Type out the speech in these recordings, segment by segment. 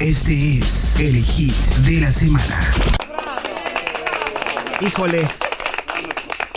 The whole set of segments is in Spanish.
Este es el hit de la semana. Híjole,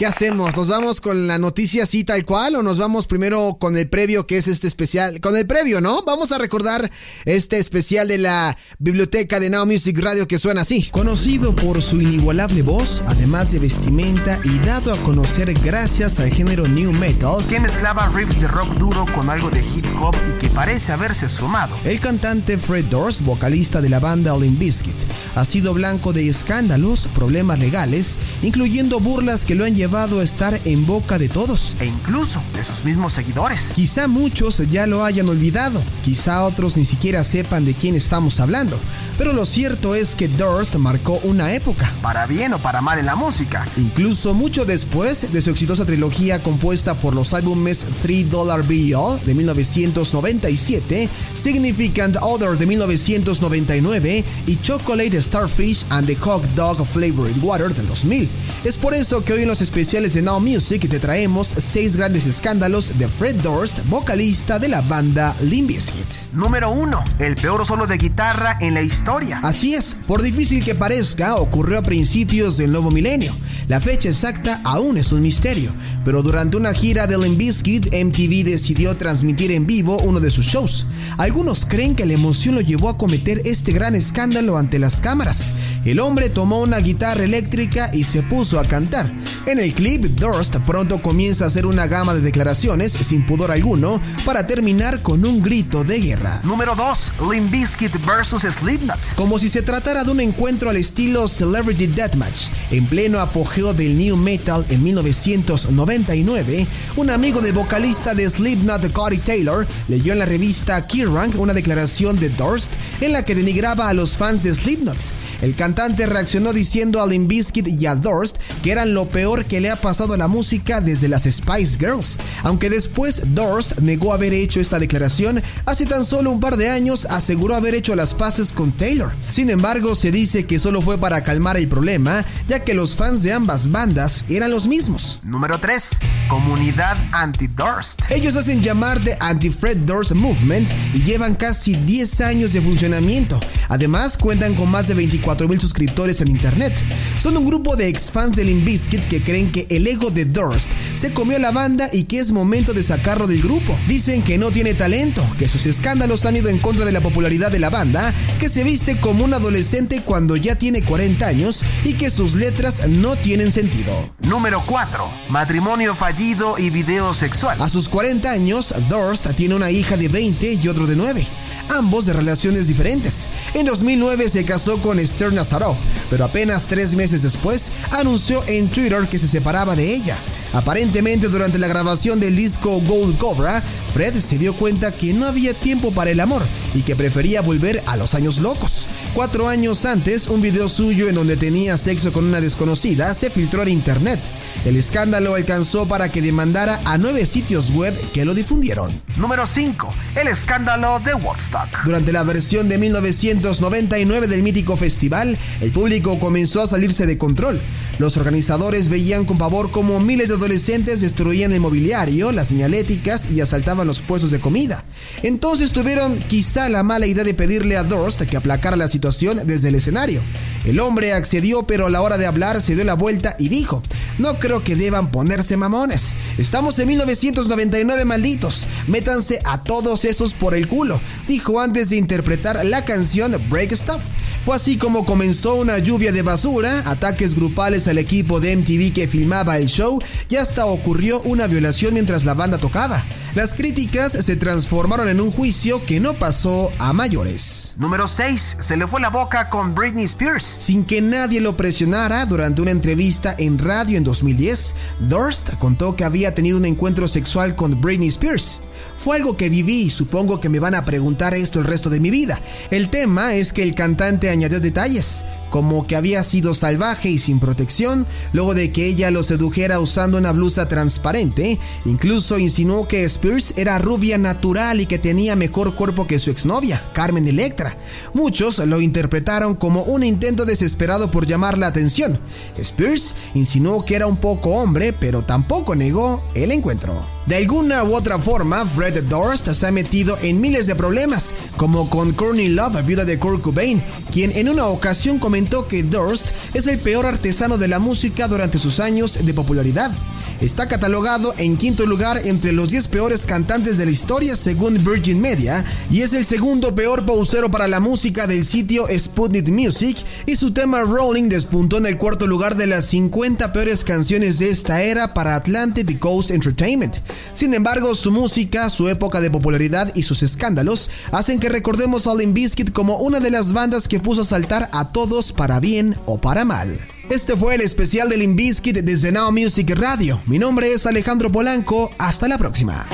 ¿Qué hacemos? ¿Nos vamos con la noticia así tal cual o nos vamos primero con el previo que es este especial? Con el previo, ¿no? Vamos a recordar este especial de la biblioteca de Now Music Radio que suena así. Conocido por su inigualable voz, además de vestimenta y dado a conocer gracias al género new metal, que mezclaba riffs de rock duro con algo de hip hop y que parece haberse sumado. El cantante Fred Durst, vocalista de la banda Limp Bizkit, ha sido blanco de escándalos, problemas legales, incluyendo burlas que lo han llevado a estar en boca de todos. E incluso de sus mismos seguidores. Quizá muchos ya lo hayan olvidado, quizá otros ni siquiera sepan de quién estamos hablando, pero lo cierto es que Durst marcó una época. Para bien o para mal en la música. Incluso mucho después de su exitosa trilogía compuesta por los álbumes Three Dollar Bill de 1997, Significant Other de 1999 y Chocolate Starfish and the Hot Dog Flavored Water del 2000. Es por eso que hoy en los especiales de Now Music te traemos seis grandes escándalos de Fred Durst, vocalista de la banda Limp Bizkit. Número 1. El peor solo de guitarra en la historia. Así es, por difícil que parezca, ocurrió a principios del nuevo milenio. La fecha exacta aún es un misterio, pero durante una gira de Limp Bizkit, MTV decidió transmitir en vivo uno de sus shows. Algunos creen que la emoción lo llevó a cometer este gran escándalo ante las cámaras. El hombre tomó una guitarra eléctrica y se puso a cantar. En el clip, Durst pronto comienza a hacer una gama de declaraciones sin pudor alguno para terminar con un grito de guerra. Número 2. Limp Bizkit vs Slipknot. Como si se tratara de un encuentro al estilo Celebrity Deathmatch, en pleno apogeo del new metal en 1999, un amigo del vocalista de Slipknot, Cody Taylor, leyó en la revista Kerrang una declaración de Durst en la que denigraba a los fans de Slipknot. El cantante reaccionó diciendo a Limp Bizkit y a Durst que eran lo peor que le ha pasado a la música desde las Spice Girls, aunque después Durst negó haber hecho esta declaración, hace tan solo un par de años aseguró haber hecho las paces con Taylor. Sin embargo, se dice que solo fue para calmar el problema, ya que los fans de ambas bandas eran los mismos. Número 3. Comunidad Anti-Durst. Ellos hacen llamar de Anti-Fred Durst Movement y llevan casi 10 años de funcionamiento. Además, cuentan con más de 24 mil suscriptores en internet. Son un grupo de ex fans de Limp Bizkit que creen que el ego de Durst se comió la banda y que es momento de sacarlo del grupo. Dicen que no tiene talento, que sus escándalos han ido en contra de la popularidad de la banda, que se viste como un adolescente cuando ya tiene 40 años y que sus letras no tienen sentido. Número 4. Matrimonio fallido y video sexual. A sus 40 años, Durst tiene una hija de 20 y otro de 9 ambos de relaciones diferentes. En 2009 se casó con Esther Nazarov, pero apenas tres meses después anunció en Twitter que se separaba de ella. Aparentemente durante la grabación del disco Gold Cobra, Fred se dio cuenta que no había tiempo para el amor y que prefería volver a los años locos. Cuatro años antes, un video suyo en donde tenía sexo con una desconocida se filtró en internet. El escándalo alcanzó para que demandara a nueve sitios web que lo difundieron. Número 5. El escándalo de Woodstock. Durante la versión de 1999 del mítico festival, el público comenzó a salirse de control. Los organizadores veían con pavor cómo miles de adolescentes destruían el mobiliario, las señaléticas y asaltaban los puestos de comida. Entonces tuvieron quizá la mala idea de pedirle a Durst que aplacara la situación desde el escenario. El hombre accedió, pero a la hora de hablar se dio la vuelta y dijo, no creo que deban ponerse mamones. Estamos en 1999 malditos. Métanse a todos esos por el culo, dijo antes de interpretar la canción Break Stuff. Fue así como comenzó una lluvia de basura, ataques grupales al equipo de MTV que filmaba el show y hasta ocurrió una violación mientras la banda tocaba. Las críticas se transformaron en un juicio que no pasó a mayores. Número 6. Se le fue la boca con Britney Spears. Sin que nadie lo presionara, durante una entrevista en radio en 2010, Durst contó que había tenido un encuentro sexual con Britney Spears. Fue algo que viví y supongo que me van a preguntar esto el resto de mi vida. El tema es que el cantante añadió detalles. Como que había sido salvaje y sin protección, luego de que ella lo sedujera usando una blusa transparente. Incluso insinuó que Spears era rubia natural y que tenía mejor cuerpo que su exnovia, Carmen Electra. Muchos lo interpretaron como un intento desesperado por llamar la atención. Spears insinuó que era un poco hombre, pero tampoco negó el encuentro. De alguna u otra forma, Fred Durst se ha metido en miles de problemas, como con Courtney Love, viuda de Kurt Cobain, quien en una ocasión comentó que Durst es el peor artesano de la música durante sus años de popularidad. Está catalogado en quinto lugar entre los 10 peores cantantes de la historia según Virgin Media y es el segundo peor pausero para la música del sitio Sputnik Music y su tema Rolling despuntó en el cuarto lugar de las 50 peores canciones de esta era para Atlantic Coast Entertainment. Sin embargo, su música, su época de popularidad y sus escándalos hacen que recordemos a Limp Bizkit como una de las bandas que puso a saltar a todos para bien o para mal. Este fue el especial del Inviskit desde Now Music Radio. Mi nombre es Alejandro Polanco. Hasta la próxima.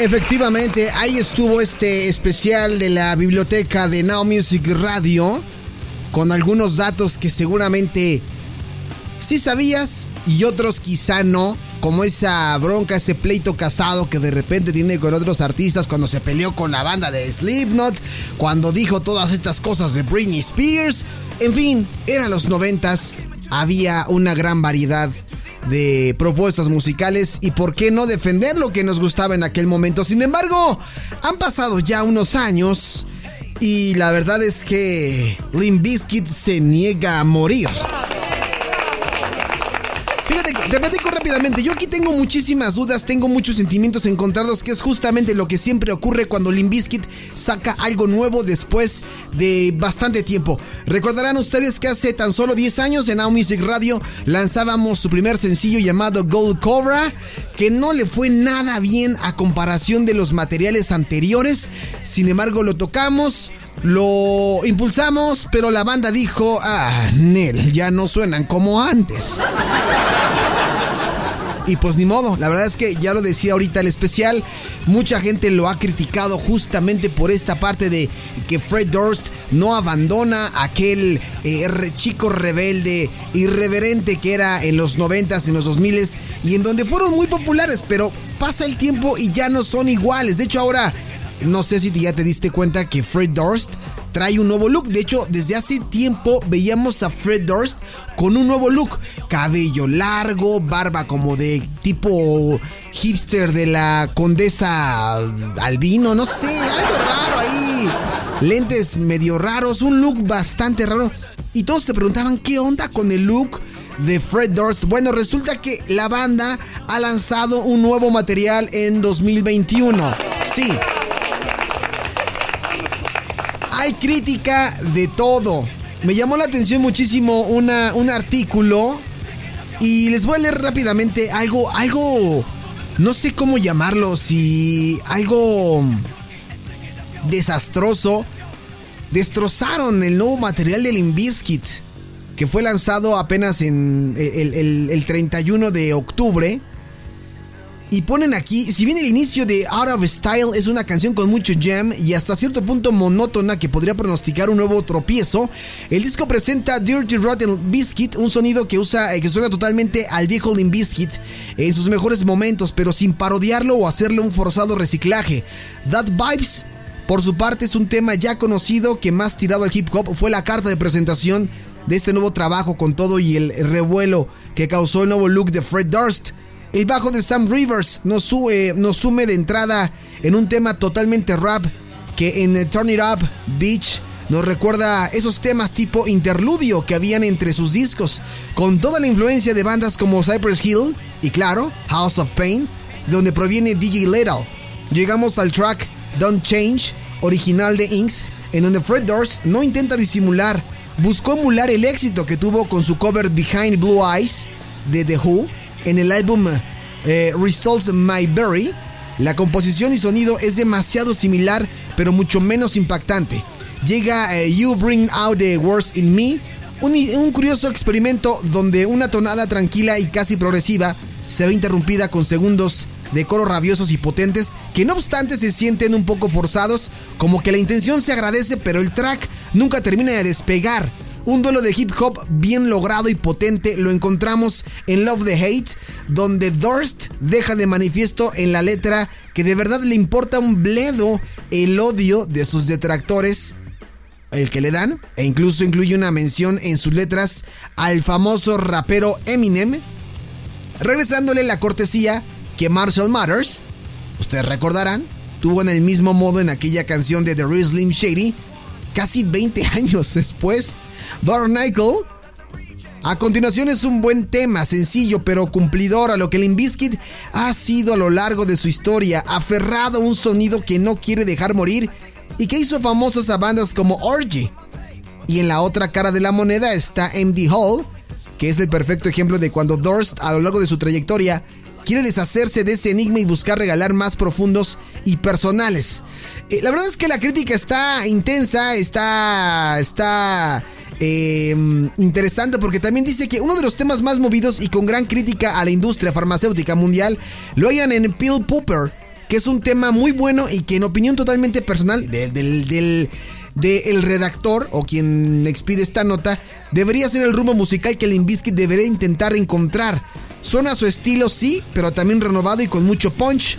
Efectivamente, ahí estuvo este especial de la biblioteca de Now Music Radio con algunos datos que seguramente sí sabías y otros quizá no como esa bronca, ese pleito casado que de repente tiene con otros artistas cuando se peleó con la banda de Slipknot, cuando dijo todas estas cosas de Britney Spears. En fin, eran los noventas, había una gran variedad de propuestas musicales y por qué no defender lo que nos gustaba en aquel momento. Sin embargo, han pasado ya unos años y la verdad es que Limp Bizkit se niega a morir. Fíjate, te platico rápidamente. Yo aquí tengo muchísimas dudas, tengo muchos sentimientos encontrados, que es justamente lo que siempre ocurre cuando Limbiskit saca algo nuevo después de bastante tiempo. Recordarán ustedes que hace tan solo 10 años en Now Music Radio lanzábamos su primer sencillo llamado Gold Cobra, que no le fue nada bien a comparación de los materiales anteriores. Sin embargo, lo tocamos. Lo impulsamos, pero la banda dijo, ah, Nel, ya no suenan como antes. Y pues ni modo, la verdad es que ya lo decía ahorita el especial, mucha gente lo ha criticado justamente por esta parte de que Fred Durst no abandona aquel eh, chico rebelde, irreverente que era en los 90s, en los 2000s y en donde fueron muy populares, pero pasa el tiempo y ya no son iguales. De hecho ahora, no sé si ya te diste cuenta que Fred Durst trae un nuevo look. De hecho, desde hace tiempo veíamos a Fred Durst con un nuevo look. Cabello largo, barba como de tipo hipster de la condesa albino, no sé, algo raro ahí. Lentes medio raros, un look bastante raro. Y todos se preguntaban qué onda con el look de Fred Durst. Bueno, resulta que la banda ha lanzado un nuevo material en 2021. Sí, hay crítica de todo. Me llamó la atención muchísimo una, un artículo y les voy a leer rápidamente algo, algo, no sé cómo llamarlo, si algo desastroso. Destrozaron el nuevo material del Inviskit, que fue lanzado apenas en el, el, el 31 de octubre. Y ponen aquí, si bien el inicio de Out of Style es una canción con mucho jam y hasta cierto punto monótona que podría pronosticar un nuevo tropiezo, el disco presenta Dirty Rotten Biscuit, un sonido que usa eh, que suena totalmente al viejo Limp Biscuit en sus mejores momentos, pero sin parodiarlo o hacerle un forzado reciclaje. That Vibes por su parte es un tema ya conocido que más tirado al hip hop fue la carta de presentación de este nuevo trabajo con todo y el revuelo que causó el nuevo look de Fred Durst. El bajo de Sam Rivers nos, nos sume de entrada en un tema totalmente rap que en Turn It Up Beach nos recuerda esos temas tipo interludio que habían entre sus discos, con toda la influencia de bandas como Cypress Hill y claro, House of Pain, de donde proviene DJ Little. Llegamos al track Don't Change, original de Inks, en donde Fred Durst no intenta disimular, buscó emular el éxito que tuvo con su cover Behind Blue Eyes de The Who en el álbum eh, Results My Berry, la composición y sonido es demasiado similar, pero mucho menos impactante. Llega eh, You Bring Out the Worst in Me, un, un, curioso experimento donde una tonada tranquila y casi progresiva se ve interrumpida con segundos de coros rabiosos y potentes que no obstante se sienten un poco forzados, como que la intención se agradece pero el track nunca termina de despegar. Un duelo de hip hop bien logrado y potente. Lo encontramos en Love the Hate, donde Durst deja de manifiesto en la letra que de verdad le importa un bledo el odio de sus detractores, el que le dan, e incluso incluye una mención en sus letras al famoso rapero Eminem, regresándole la cortesía que Marshall Matters, ustedes recordarán, tuvo en el mismo modo en aquella canción de The Real Slim Shady, casi 20 años después. Barnacle. A continuación es un buen tema, sencillo pero cumplidor a lo que Limbiskit ha sido a lo largo de su historia, aferrado a un sonido que no quiere dejar morir y que hizo famosas a bandas como Orgy. Y en la otra cara de la moneda está MD Hall, que es el perfecto ejemplo de cuando Durst a lo largo de su trayectoria quiere deshacerse de ese enigma y buscar regalar más profundos y personales. Eh, la verdad es que la crítica está intensa, está, está eh, interesante porque también dice que uno de los temas más movidos y con gran crítica a la industria farmacéutica mundial lo hayan en Pill Pooper, que es un tema muy bueno y que en opinión totalmente personal del, redactor o quien expide esta nota, debería ser el rumbo musical que Limbiskit debería intentar encontrar. Suena su estilo, sí, pero también renovado y con mucho punch.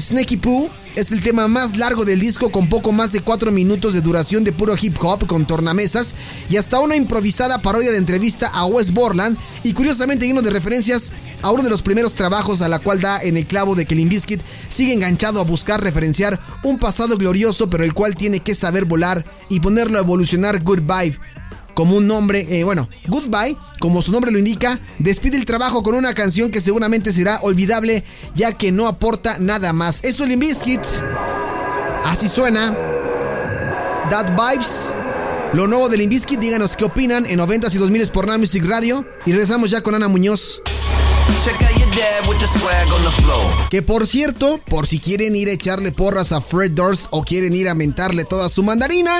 Snakey Poo es el tema más largo del disco con poco más de 4 minutos de duración de puro hip hop con tornamesas y hasta una improvisada parodia de entrevista a Wes Borland y curiosamente lleno de referencias a uno de los primeros trabajos a la cual da en el clavo de que Limbiskit sigue enganchado a buscar referenciar un pasado glorioso pero el cual tiene que saber volar y ponerlo a evolucionar Good Vibe como un nombre, eh, bueno, Goodbye, como su nombre lo indica, despide el trabajo con una canción que seguramente será olvidable ya que no aporta nada más. Eso es Limbiskit. Así suena. That Vibes. Lo nuevo de Limbiskit, díganos qué opinan en 90s y 2000s por Nada Music Radio. Y regresamos ya con Ana Muñoz. Que por cierto, por si quieren ir a echarle porras a Fred Durst o quieren ir a mentarle toda su mandarina,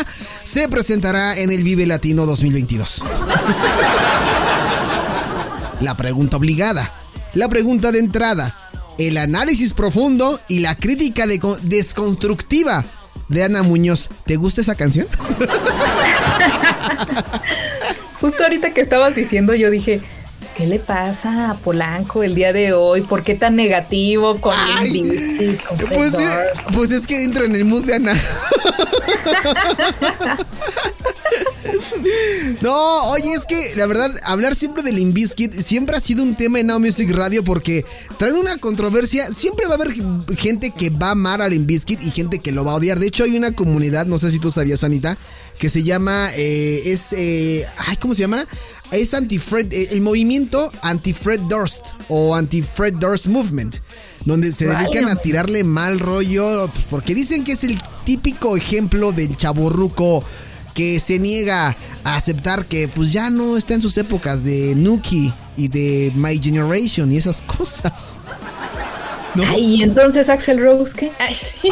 se presentará en el Vive Latino 2022. La pregunta obligada, la pregunta de entrada, el análisis profundo y la crítica de desconstructiva de Ana Muñoz. ¿Te gusta esa canción? Justo ahorita que estabas diciendo, yo dije, ¿Qué le pasa a Polanco el día de hoy? ¿Por qué tan negativo con el pues, pues, es que entro en el mood de Ana. no, oye, es que la verdad, hablar siempre del Limbiskit siempre ha sido un tema en Now Music Radio porque trae una controversia. Siempre va a haber gente que va a amar al Limbiskit y gente que lo va a odiar. De hecho, hay una comunidad, no sé si tú sabías, Anita, que se llama, eh, es, eh, ay, ¿cómo se llama? Es anti-Fred, eh, el movimiento anti-Fred Durst o anti-Fred Durst Movement, donde se dedican a tirarle mal rollo, pues, porque dicen que es el típico ejemplo del chaborruco que se niega a aceptar que pues ya no está en sus épocas de Nuki y de My Generation y esas cosas. Ay, entonces Axel Rose, ¿qué?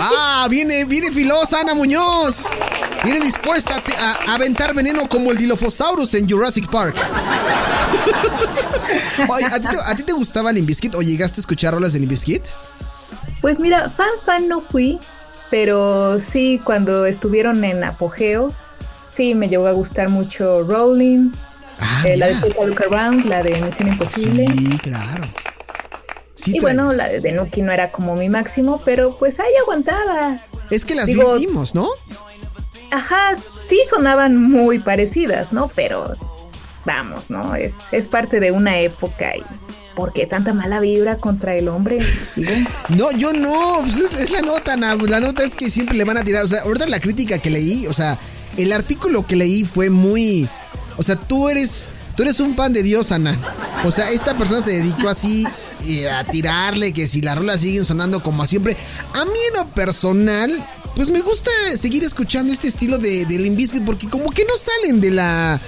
Ah, viene, viene filosa Ana Muñoz. Viene dispuesta a, aventar veneno como el Dilophosaurus en Jurassic Park. ¿a, ti te, gustaba Limbiskit o llegaste a escuchar rolas de Limbiskit? Pues mira, fan fan no fui, pero sí cuando estuvieron en apogeo, sí me llegó a gustar mucho Rolling, ah, eh, la de Look Around, la de Misión Imposible. Sí, claro y bueno, la de Nuki no era como mi máximo, pero pues ahí aguantaba. Es que las vimos, ¿no? Ajá, sí sonaban muy parecidas, ¿no? Pero vamos, ¿no? Es, es parte de una época y ¿por qué tanta mala vibra contra el hombre? no, yo no, pues es, la nota, la nota es que siempre le van a tirar, o sea, ahorita la crítica que leí, o sea, el artículo que leí fue muy, o sea, tú eres, tú eres un pan de Dios, Ana. O sea, esta persona se dedicó así a tirarle, que si las rolas siguen sonando como siempre. A mí en lo personal, pues me gusta seguir escuchando este estilo de, de porque como que no salen de la...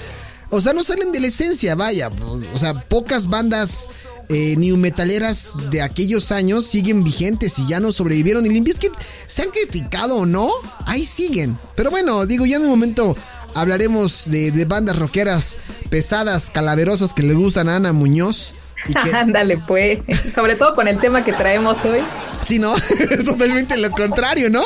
O sea, no salen de la esencia, vaya. O sea, pocas bandas eh, new metaleras de aquellos años siguen vigentes y ya no sobrevivieron. Y Limbiskit, se han criticado o no, ahí siguen. Pero bueno, digo, ya en un momento hablaremos de, de bandas rockeras pesadas, calaverosas que le gustan a Ana Muñoz Ándale, pues. Sobre todo con el tema que traemos hoy. Sí, ¿no? Totalmente lo contrario, ¿no?